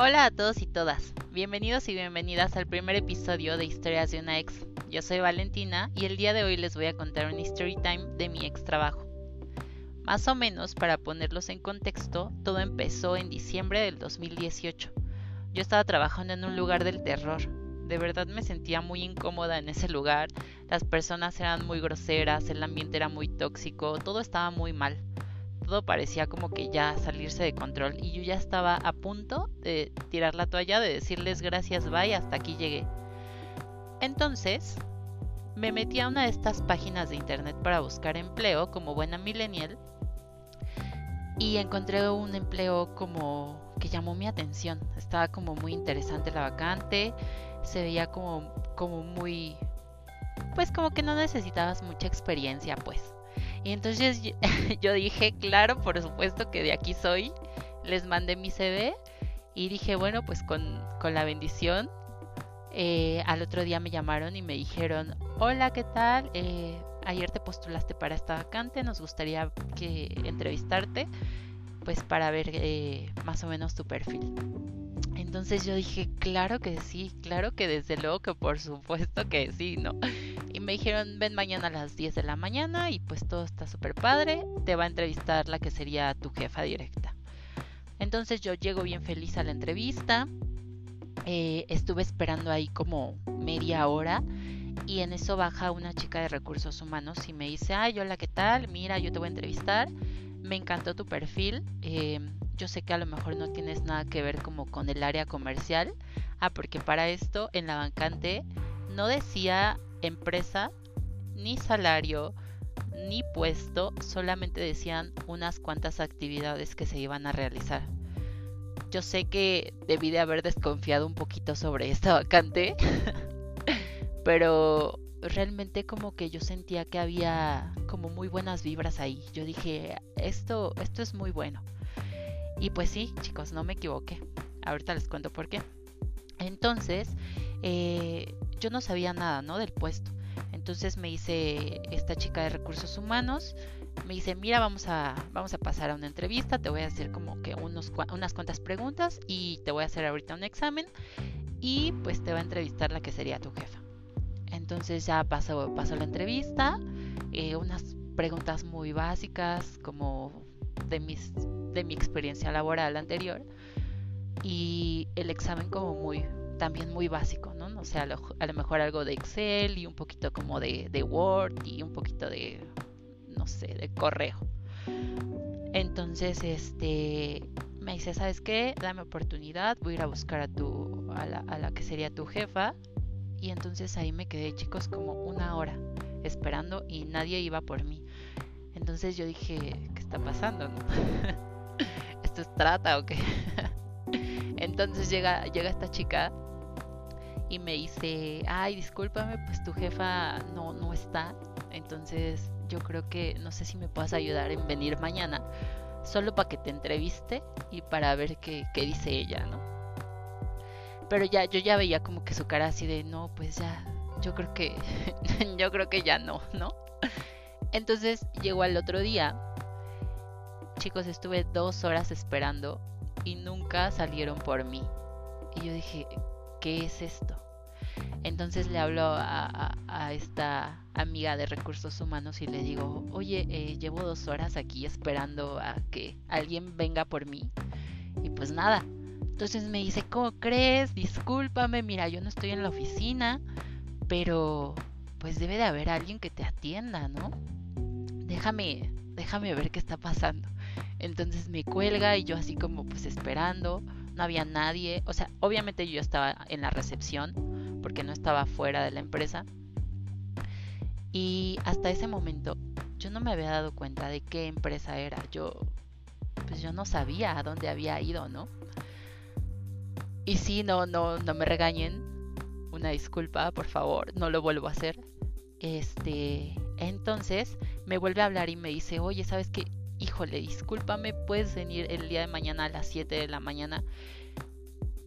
Hola a todos y todas, bienvenidos y bienvenidas al primer episodio de Historias de una ex. Yo soy Valentina y el día de hoy les voy a contar un story time de mi ex trabajo. Más o menos, para ponerlos en contexto, todo empezó en diciembre del 2018. Yo estaba trabajando en un lugar del terror. De verdad me sentía muy incómoda en ese lugar. Las personas eran muy groseras, el ambiente era muy tóxico, todo estaba muy mal parecía como que ya salirse de control y yo ya estaba a punto de tirar la toalla, de decirles gracias, bye, hasta aquí llegué. Entonces, me metí a una de estas páginas de internet para buscar empleo como buena millennial y encontré un empleo como que llamó mi atención. Estaba como muy interesante la vacante, se veía como, como muy, pues como que no necesitabas mucha experiencia, pues. Y entonces yo dije, claro, por supuesto que de aquí soy. Les mandé mi CV y dije, bueno, pues con, la bendición. Eh, al otro día me llamaron y me dijeron, hola, ¿qué tal? Eh, ayer te postulaste para esta vacante, nos gustaría que entrevistarte, pues para ver eh, más o menos tu perfil. Entonces yo dije, claro que sí, claro que desde luego que por supuesto que sí, ¿no? Me dijeron, ven mañana a las 10 de la mañana y pues todo está súper padre, te va a entrevistar la que sería tu jefa directa. Entonces yo llego bien feliz a la entrevista, eh, estuve esperando ahí como media hora y en eso baja una chica de recursos humanos y me dice, ay, hola, ¿qué tal? Mira, yo te voy a entrevistar, me encantó tu perfil. Eh, yo sé que a lo mejor no tienes nada que ver como con el área comercial. Ah, porque para esto en la vacante no decía empresa, ni salario, ni puesto, solamente decían unas cuantas actividades que se iban a realizar. Yo sé que debí de haber desconfiado un poquito sobre esta vacante, pero realmente como que yo sentía que había como muy buenas vibras ahí. Yo dije, esto, esto es muy bueno. Y pues sí, chicos, no me equivoqué. Ahorita les cuento por qué. Entonces, eh, yo no sabía nada, ¿no? Del puesto. Entonces me dice esta chica de recursos humanos, me dice, mira, vamos a, vamos a pasar a una entrevista, te voy a hacer como que unos, unas cuantas preguntas y te voy a hacer ahorita un examen y pues te va a entrevistar la que sería tu jefa. Entonces ya pasó, pasó la entrevista, eh, unas preguntas muy básicas como de, mis, de mi experiencia laboral anterior y el examen como muy también muy básico, ¿no? O sea, a lo, mejor algo de Excel y un poquito como de, de, Word y un poquito de, no sé, de correo. Entonces, este, me dice, ¿sabes qué? Dame oportunidad, voy a ir a buscar a tu, a la, a la que sería tu jefa. Y entonces ahí me quedé, chicos, como una hora esperando y nadie iba por mí. Entonces yo dije, ¿qué está pasando? ¿Esto es trata o qué? Entonces llega, llega esta chica y me dice, ay, discúlpame, pues tu jefa no, no está. Entonces yo creo que no sé si me puedas ayudar en venir mañana, solo para que te entreviste y para ver qué, qué dice ella, ¿no? Pero ya, yo ya veía como que su cara así de, no, pues ya, yo creo que, yo creo que ya no, ¿no? Entonces llegó al otro día. Chicos, estuve dos horas esperando y nunca salieron por mí. Y yo dije, ¿qué es esto? Entonces le hablo a, esta amiga de recursos humanos y le digo, oye, eh, llevo dos horas aquí esperando a que alguien venga por mí. Y pues nada. Entonces me dice, ¿cómo crees? Discúlpame, mira, yo no estoy en la oficina, pero pues debe de haber alguien que te atienda, ¿no? déjame, déjame ver qué está pasando. Entonces me cuelga y yo así como pues esperando, no había nadie, o sea, obviamente yo estaba en la recepción porque no estaba fuera de la empresa. Y hasta ese momento yo no me había dado cuenta de qué empresa era. Yo pues yo no sabía a dónde había ido, ¿no? Y sí, no no no me regañen. Una disculpa, por favor, no lo vuelvo a hacer. Este, entonces me vuelve a hablar y me dice, oye, ¿sabes qué? Híjole, discúlpame, puedes venir el día de mañana a las 7 de la mañana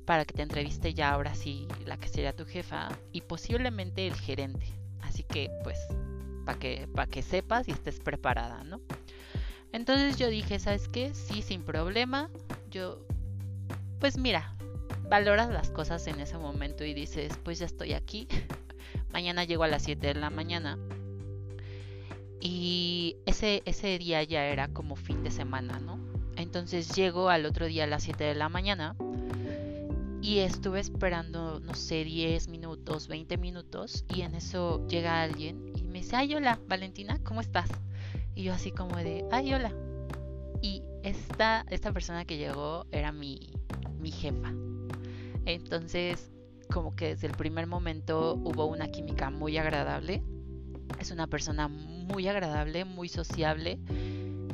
para que te entreviste ya ahora sí la que sería tu jefa y posiblemente el gerente. Así que pues para que, para que sepas y estés preparada, ¿no? Entonces yo dije, ¿sabes qué? Sí, sin problema. Yo, pues mira, valoras las cosas en ese momento y dices, pues ya estoy aquí, mañana llego a las 7 de la mañana. Y ese, ese día ya era como fin de semana, ¿no? Entonces llego al otro día a las 7 de la mañana y estuve esperando, no sé, 10 minutos, 20 minutos y en eso llega alguien y me dice, ay, hola, Valentina, ¿cómo estás? Y yo así como de, ay, hola. Y esta, esta persona que llegó era mi, mi jefa. Entonces, como que desde el primer momento hubo una química muy agradable. Es una persona muy agradable, muy sociable.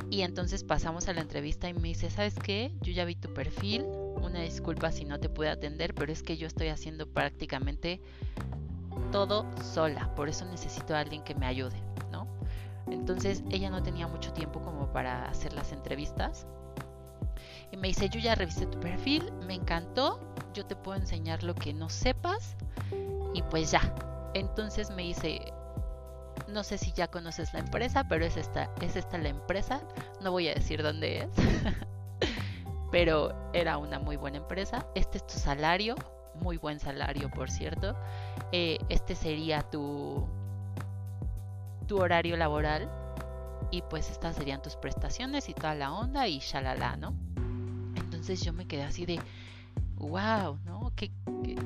Y entonces pasamos a la entrevista y me dice, ¿sabes qué? Yo ya vi tu perfil. Una disculpa si no te pude atender, pero es que yo estoy haciendo prácticamente todo sola. Por eso necesito a alguien que me ayude, ¿no? Entonces ella no tenía mucho tiempo como para hacer las entrevistas. Y me dice, yo ya revisé tu perfil, me encantó, yo te puedo enseñar lo que no sepas y pues ya. Entonces me dice, no sé si ya conoces la empresa, pero es esta, es esta la empresa, no voy a decir dónde es, pero era una muy buena empresa, este es tu salario, muy buen salario por cierto, eh, este sería tu, tu horario laboral y pues estas serían tus prestaciones y toda la onda y shalala, ¿no? Entonces yo me quedé así de, wow, ¿no? Que,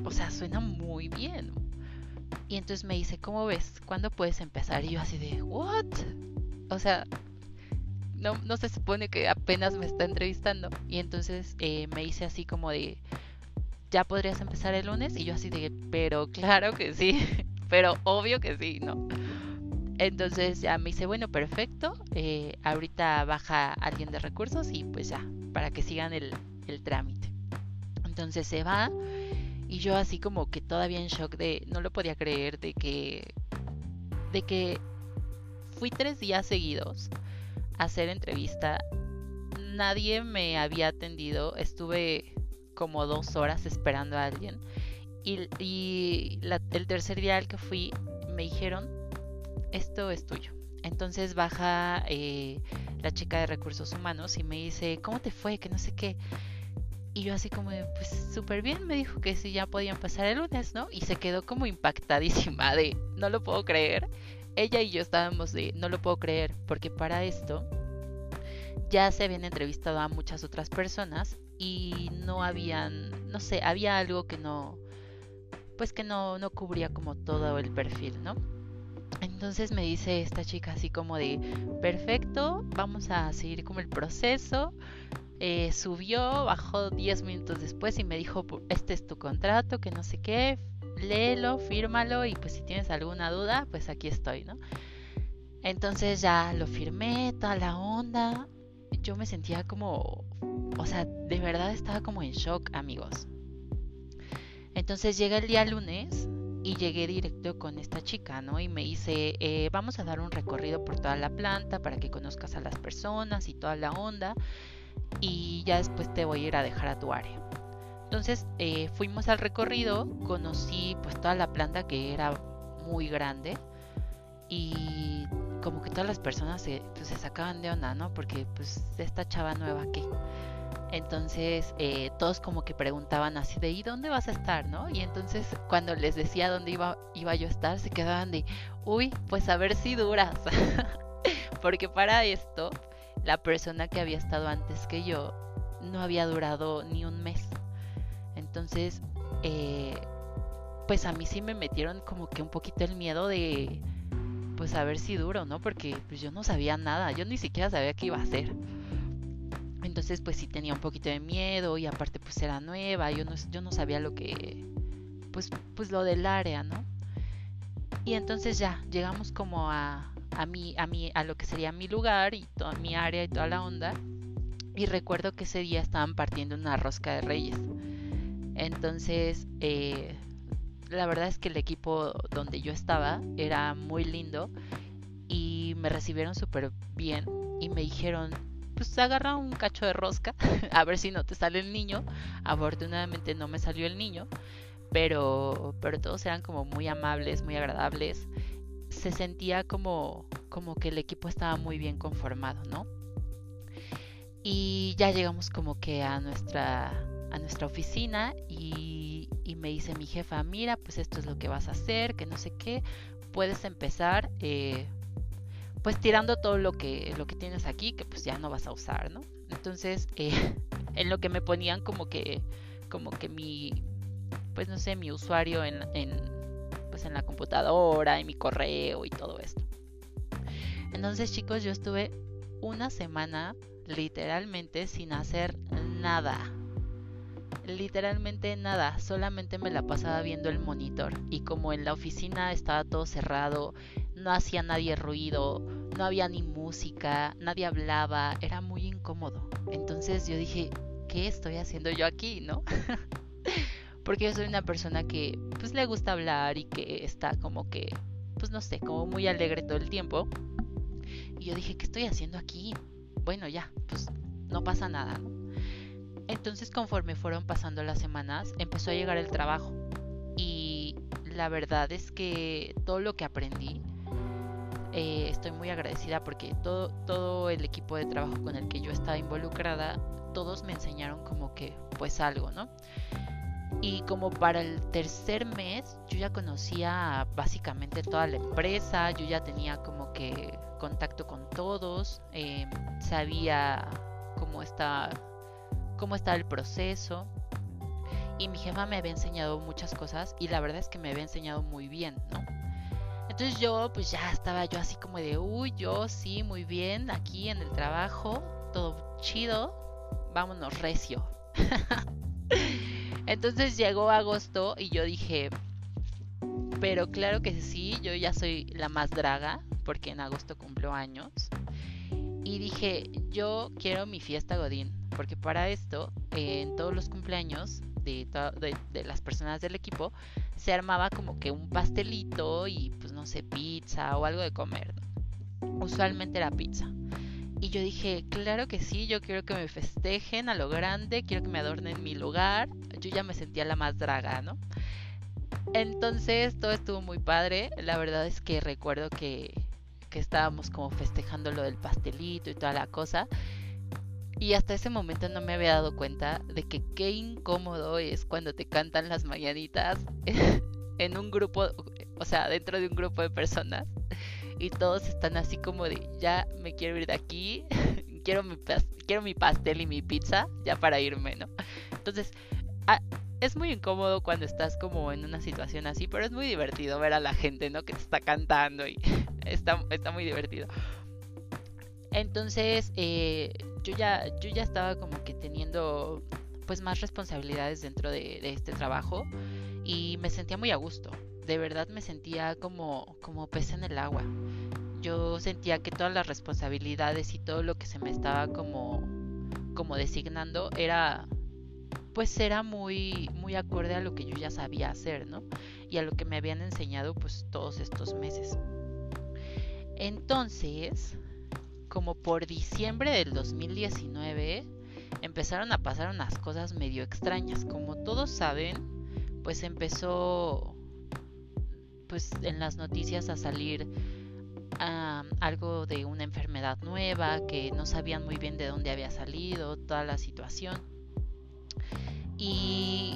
o sea, suena muy bien. Y entonces me dice, ¿cómo ves? ¿Cuándo puedes empezar? Y yo así de, ¿what? O sea, no, no se supone que apenas me está entrevistando. Y entonces eh, me dice así como de, ¿ya podrías empezar el lunes? Y yo así de, pero claro que sí, pero obvio que sí, ¿no? Entonces ya me dice, bueno, perfecto, eh, ahorita baja alguien de recursos y pues ya, para que sigan el, trámite. Entonces se va y yo así como que todavía en shock de, no lo podía creer de que, de que fui tres días seguidos a hacer entrevista, nadie me había atendido, estuve como dos horas esperando a alguien y, y el tercer día al que fui me dijeron esto es tuyo. Entonces baja eh, la chica de recursos humanos y me dice, ¿cómo te fue? Que no sé qué. Y yo así como, pues súper bien, me dijo que sí, ya podían pasar el lunes, ¿no? Y se quedó como impactadísima de, no lo puedo creer. Ella y yo estábamos de, no lo puedo creer, porque para esto ya se habían entrevistado a muchas otras personas y no habían, no sé, había algo que no, pues que no, no cubría como todo el perfil, ¿no? Entonces me dice esta chica así como de, perfecto, vamos a seguir como el proceso. Eh, subió, bajó 10 minutos después y me dijo, este es tu contrato, que no sé qué, léelo, fírmalo y pues si tienes alguna duda, pues aquí estoy, ¿no? Entonces ya lo firmé, toda la onda. Yo me sentía como, o sea, de verdad estaba como en shock, amigos. Entonces llega el día lunes y llegué directo con esta chica, ¿no? Y me dice, eh, vamos a dar un recorrido por toda la planta para que conozcas a las personas y toda la onda y ya después te voy a ir a dejar a tu área. Entonces eh, fuimos al recorrido, conocí pues toda la planta que era muy grande y como que todas las personas se, pues, se sacaban de onda, ¿no? Porque pues esta chava nueva que entonces eh, todos como que preguntaban así de ¿y dónde vas a estar? ¿no? Y entonces cuando les decía dónde iba, iba yo a estar, se quedaban de uy, pues a ver si duras. Porque para esto, la persona que había estado antes que yo no había durado ni un mes. Entonces, eh, pues a mí sí me metieron como que un poquito el miedo de pues a ver si duro, ¿no? Porque pues yo no sabía nada, yo ni siquiera sabía qué iba a hacer. Entonces pues sí tenía un poquito de miedo y aparte pues era nueva, yo no, yo no sabía lo que, pues, pues lo del área, ¿no? Y entonces ya llegamos como a, a, mi, a, mi, a lo que sería mi lugar y toda mi área y toda la onda. Y recuerdo que ese día estaban partiendo una rosca de reyes. Entonces, eh, la verdad es que el equipo donde yo estaba era muy lindo y me recibieron súper bien y me dijeron, pues agarra un cacho de rosca, a ver si no te sale el niño. Afortunadamente no me salió el niño, pero, pero todos eran como muy amables, muy agradables. Se sentía como, como que el equipo estaba muy bien conformado, ¿no? Y ya llegamos como que a nuestra, a nuestra oficina y, y, me dice mi jefa, mira, pues esto es lo que vas a hacer, que no sé qué, puedes empezar eh, pues tirando todo lo que, lo que tienes aquí, que pues ya no vas a usar, ¿no? Entonces, eh, en lo que me ponían como que, como que mi, pues no sé, mi usuario en, en, pues en la computadora, y mi correo y todo esto. Entonces, chicos, yo estuve una semana literalmente sin hacer nada. Literalmente nada, solamente me la pasaba viendo el monitor y como en la oficina estaba todo cerrado, no hacía nadie ruido, no había ni música, nadie hablaba, era muy incómodo. Entonces yo dije, ¿qué estoy haciendo yo aquí, no? Porque yo soy una persona que pues le gusta hablar y que está como que, pues no sé, como muy alegre todo el tiempo. Y yo dije, ¿qué estoy haciendo aquí? Bueno, ya, pues no pasa nada. Entonces conforme fueron pasando las semanas, empezó a llegar el trabajo. Y la verdad es que todo lo que aprendí eh, estoy muy agradecida porque todo, todo el equipo de trabajo con el que yo estaba involucrada, todos me enseñaron como que pues algo, ¿no? Y como para el tercer mes yo ya conocía básicamente toda la empresa, yo ya tenía como que contacto con todos, em, sabía cómo está, cómo está el proceso. Y mi jefa me había enseñado muchas cosas y la verdad es que me había enseñado muy bien, ¿no? Entonces yo pues ya estaba yo así como de, uy, yo sí, muy bien, aquí en el trabajo, todo chido, vámonos recio. Entonces llegó agosto y yo dije, pero claro que sí, yo ya soy la más draga, porque en agosto cumplo años. Y dije, yo quiero mi fiesta Godín, porque para esto, en todos los cumpleaños de, de, las personas del equipo, se armaba como que un pastelito y pues no sé, pizza o algo de comer. Usualmente era pizza. Y yo dije, claro que sí, yo quiero que me festejen a lo grande, quiero que me adornen mi lugar. Yo ya me sentía la más draga, ¿no? Entonces todo estuvo muy padre. La verdad es que recuerdo que, que estábamos como festejando lo del pastelito y toda la cosa. Y hasta ese momento no me había dado cuenta de que qué incómodo es cuando te cantan las mañanitas en un grupo, o sea, dentro de un grupo de personas. Y todos están así como de, ya me quiero ir de aquí, quiero mi, quiero mi pastel y mi pizza, ya para irme, ¿no? Entonces, es muy incómodo cuando estás como en una situación así, pero es muy divertido ver a la gente, ¿no? Que te está cantando y está, está muy divertido. Entonces, eh, yo ya, yo ya estaba como que teniendo pues más responsabilidades dentro de, este trabajo y me sentía muy a gusto. De verdad me sentía como, como pez en el agua. Yo sentía que todas las responsabilidades y todo lo que se me estaba como, como designando era pues era muy muy acorde a lo que yo ya sabía hacer, ¿no? Y a lo que me habían enseñado pues todos estos meses. Entonces, como por diciembre del 2019 empezaron a pasar unas cosas medio extrañas. Como todos saben, pues empezó pues en las noticias a salir algo de una enfermedad nueva que no sabían muy bien de dónde había salido, toda la situación. Y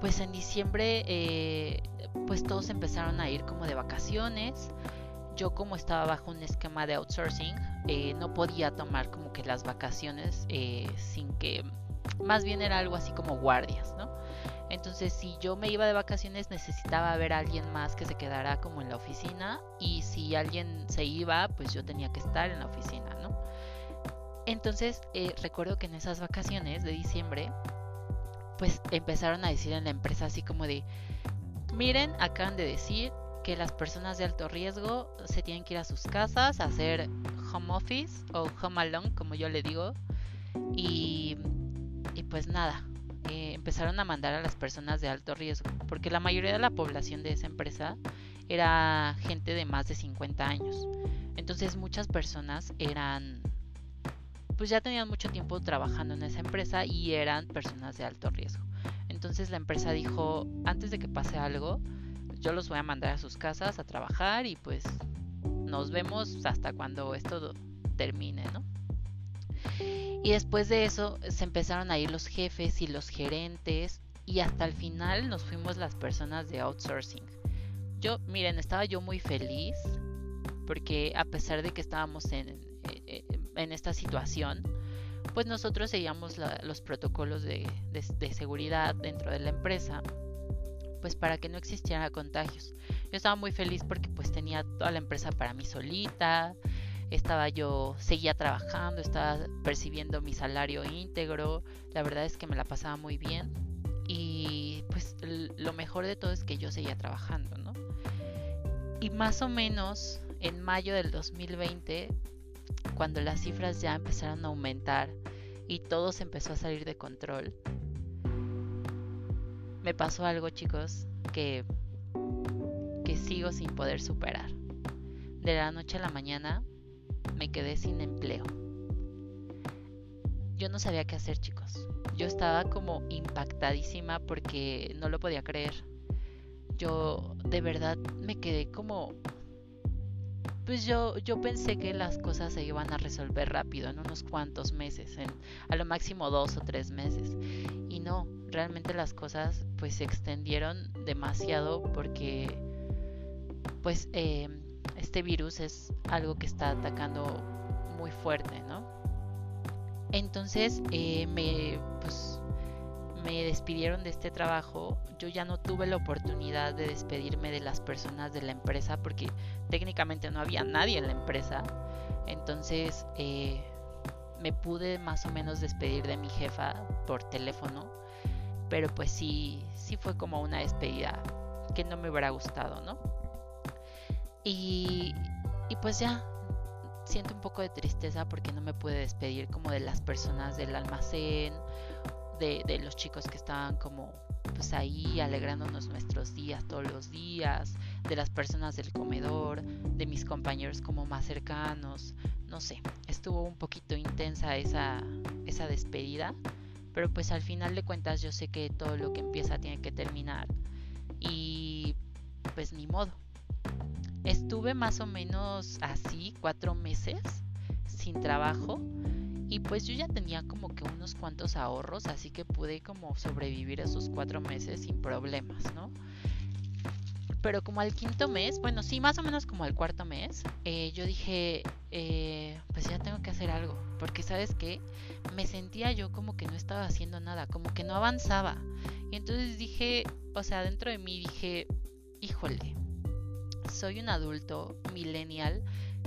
pues en diciembre eh, pues todos empezaron a ir como de vacaciones yo como estaba bajo un esquema de outsourcing, eh, no podía tomar como que las vacaciones eh, sin que, más bien era algo así como guardias, ¿no? Entonces si yo me iba de vacaciones necesitaba ver a alguien más que se quedara como en la oficina y si alguien se iba, pues yo tenía que estar en la oficina, ¿no? Entonces eh, recuerdo que en esas vacaciones de diciembre, pues empezaron a decir en la empresa así como de, miren, acaban de decir que las personas de alto riesgo se tienen que ir a sus casas a hacer home office o home alone, como yo le digo. Y, pues nada, eh, empezaron a mandar a las personas de alto riesgo, porque la mayoría de la población de esa empresa era gente de más de 50 años. Entonces muchas personas eran, pues ya tenían mucho tiempo trabajando en esa empresa y eran personas de alto riesgo. Entonces la empresa dijo, antes de que pase algo, yo los voy a mandar a sus casas a trabajar y pues nos vemos hasta cuando esto termine, ¿no? Y después de eso se empezaron a ir los jefes y los gerentes y hasta el final nos fuimos las personas de outsourcing. Yo, miren, estaba yo muy feliz porque a pesar de que estábamos en, eh, eh, en esta situación, pues nosotros seguíamos los protocolos de, de, seguridad dentro de la empresa, pues para que no existiera contagios. Yo estaba muy feliz porque pues tenía toda la empresa para mí solita, estaba yo, seguía trabajando, estaba percibiendo mi salario íntegro, la verdad es que me la pasaba muy bien y pues lo mejor de todo es que yo seguía trabajando, ¿no? Y más o menos en mayo del 2020, cuando las cifras ya empezaron a aumentar y todo se empezó a salir de control, me pasó algo chicos que, que sigo sin poder superar. De la noche a la mañana me quedé sin empleo. Yo no sabía qué hacer chicos. Yo estaba como impactadísima porque no lo podía creer. Yo de verdad me quedé como pues yo, yo pensé que las cosas se iban a resolver rápido, en unos cuantos meses, en a lo máximo dos o tres meses. Y no, realmente las cosas pues se extendieron demasiado porque pues eh, este virus es algo que está atacando muy fuerte, ¿no? Entonces eh, me, pues, me despidieron de este trabajo, yo ya no tuve la oportunidad de despedirme de las personas de la empresa porque técnicamente no había nadie en la empresa. Entonces eh, me pude más o menos despedir de mi jefa por teléfono, pero pues sí, sí fue como una despedida que no me hubiera gustado, ¿no? Y, y pues ya, siento un poco de tristeza porque no me pude despedir como de las personas del almacén de, los chicos que estaban como pues ahí alegrándonos nuestros días todos los días, de las personas del comedor, de mis compañeros como más cercanos, no sé, estuvo un poquito intensa esa, esa despedida, pero pues al final de cuentas yo sé que todo lo que empieza tiene que terminar y pues ni modo. Estuve más o menos así cuatro meses sin trabajo y pues yo ya tenía como que unos cuantos ahorros, así que pude como sobrevivir esos cuatro meses sin problemas, ¿no? Pero como al quinto mes, bueno, sí, más o menos como al cuarto mes, eh, yo dije, eh, pues ya tengo que hacer algo, porque sabes qué, me sentía yo como que no estaba haciendo nada, como que no avanzaba. Y entonces dije, o sea, dentro de mí dije, híjole, soy un adulto millennial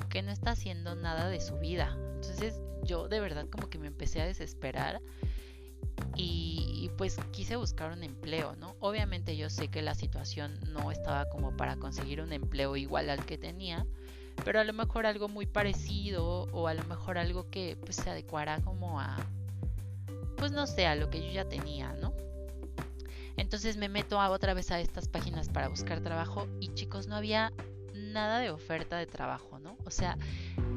que no está haciendo nada de su vida. Entonces yo de verdad como que me empecé a desesperar y, pues quise buscar un empleo, ¿no? Obviamente yo sé que la situación no estaba como para conseguir un empleo igual al que tenía, pero a lo mejor algo muy parecido o a lo mejor algo que pues se adecuara como a, pues no sé, a lo que yo ya tenía, ¿no? Entonces me meto a otra vez a estas páginas para buscar trabajo y chicos, no había nada de oferta de trabajo, ¿no? O sea,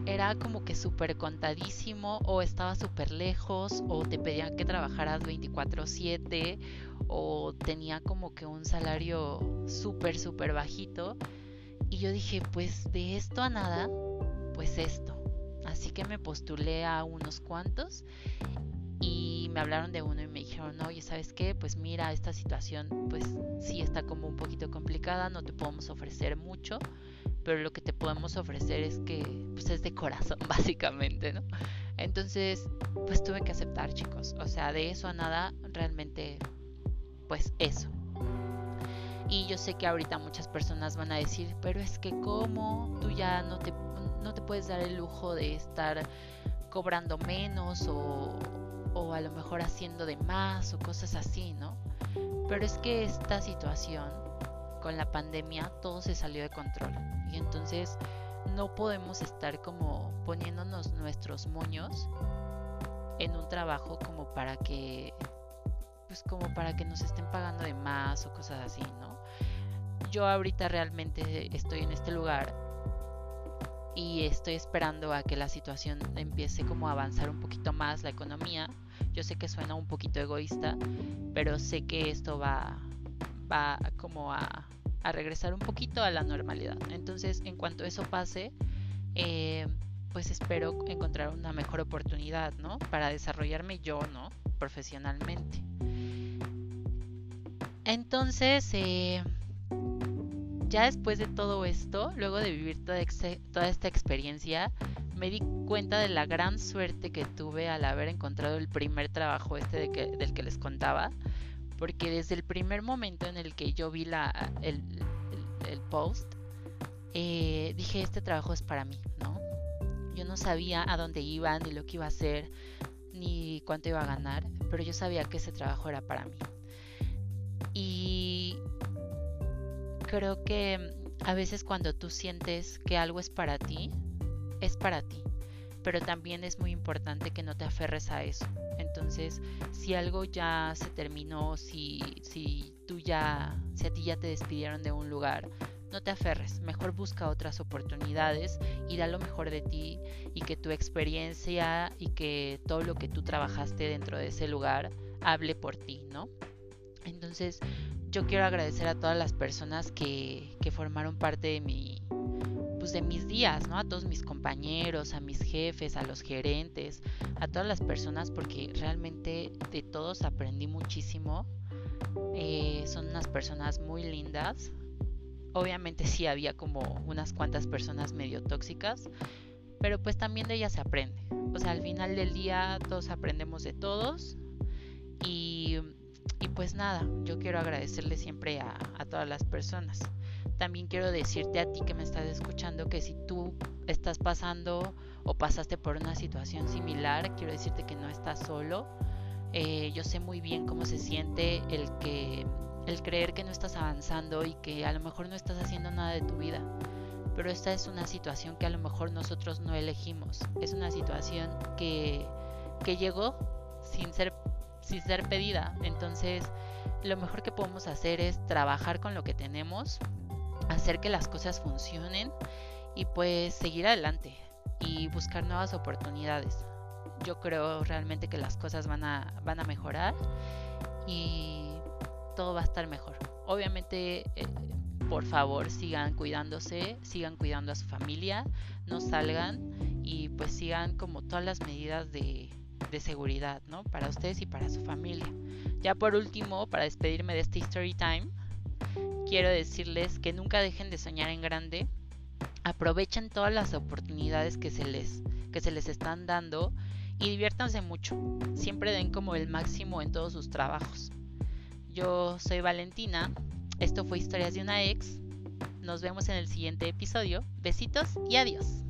era como que súper contadísimo o estaba súper lejos o te pedían que trabajaras 24/7 o tenía como que un salario súper, súper bajito. Y yo dije, pues de esto a nada, pues esto. Así que me postulé a unos cuantos y me hablaron de uno y me dijeron, oye, ¿sabes qué? Pues mira, esta situación pues sí está como un poquito complicada, no te podemos ofrecer mucho, pero lo que te podemos ofrecer es que pues es de corazón básicamente, ¿no? Entonces, pues tuve que aceptar, chicos. O sea, de eso a nada, realmente, pues eso. Y yo sé que ahorita muchas personas van a decir, pero es que cómo tú ya no te, no te puedes dar el lujo de estar cobrando menos o, o a lo mejor haciendo de más o cosas así, ¿no? Pero es que esta situación con la pandemia todo se salió de control y entonces no podemos estar como poniéndonos nuestros moños en un trabajo como para que pues como para que nos estén pagando de más o cosas así, ¿no? Yo ahorita realmente estoy en este lugar y estoy esperando a que la situación empiece como a avanzar un poquito más la economía. Yo sé que suena un poquito egoísta, pero sé que esto va va como a, regresar un poquito a la normalidad. Entonces, en cuanto eso pase, eh, pues espero encontrar una mejor oportunidad, ¿no? Para desarrollarme yo, ¿no? Profesionalmente. Entonces, eh, ya después de todo esto, luego de vivir toda, toda esta experiencia, me di cuenta de la gran suerte que tuve al haber encontrado el primer trabajo este del que les contaba, porque desde el primer momento en el que yo vi la, el, post, eh, dije, este trabajo es para mí, ¿no? Yo no sabía a dónde iba, ni lo que iba a hacer, ni cuánto iba a ganar, pero yo sabía que ese trabajo era para mí. Y creo que a veces cuando tú sientes que algo es para ti, es para ti. Pero también es muy importante que no te aferres a eso. Entonces, si algo ya se terminó, si, si tú ya, si a ti ya te despidieron de un lugar, no te aferres, mejor busca otras oportunidades y da lo mejor de ti y que tu experiencia y que todo lo que tú trabajaste dentro de ese lugar hable por ti, ¿no? Entonces, yo quiero agradecer a todas las personas que, que formaron parte de mi, pues de mis días, ¿no? A todos mis compañeros, a mis jefes, a los gerentes, a todas las personas, porque realmente de todos aprendí muchísimo. Eh, son unas personas muy lindas. Obviamente sí había como unas cuantas personas medio tóxicas, pero pues también de ellas se aprende. O sea, al final del día todos aprendemos de todos y, y pues nada, yo quiero agradecerle siempre a, a todas las personas también quiero decirte a ti que me estás escuchando que si tú estás pasando o pasaste por una situación similar, quiero decirte que no estás solo. Eh, yo sé muy bien cómo se siente el que el creer que no estás avanzando y que a lo mejor no estás haciendo nada de tu vida. Pero esta es una situación que a lo mejor nosotros no elegimos. Es una situación que, que llegó sin ser, sin ser pedida. Entonces, lo mejor que podemos hacer es trabajar con lo que tenemos, hacer que las cosas funcionen y pues seguir adelante y buscar nuevas oportunidades. Yo creo realmente que las cosas van a, van a mejorar y todo va a estar mejor. Obviamente, eh, por favor, sigan cuidándose, sigan cuidando a su familia, no salgan y pues sigan como todas las medidas de, de seguridad, ¿no? Para ustedes y para su familia. Ya por último, para despedirme de este Story Time, quiero decirles que nunca dejen de soñar en grande, aprovechen todas las oportunidades que se les, que se les están dando y diviértanse mucho. Siempre den como el máximo en todos sus trabajos. Yo soy Valentina, esto fue Historias de una ex. Nos vemos en el siguiente episodio. Besitos y adiós.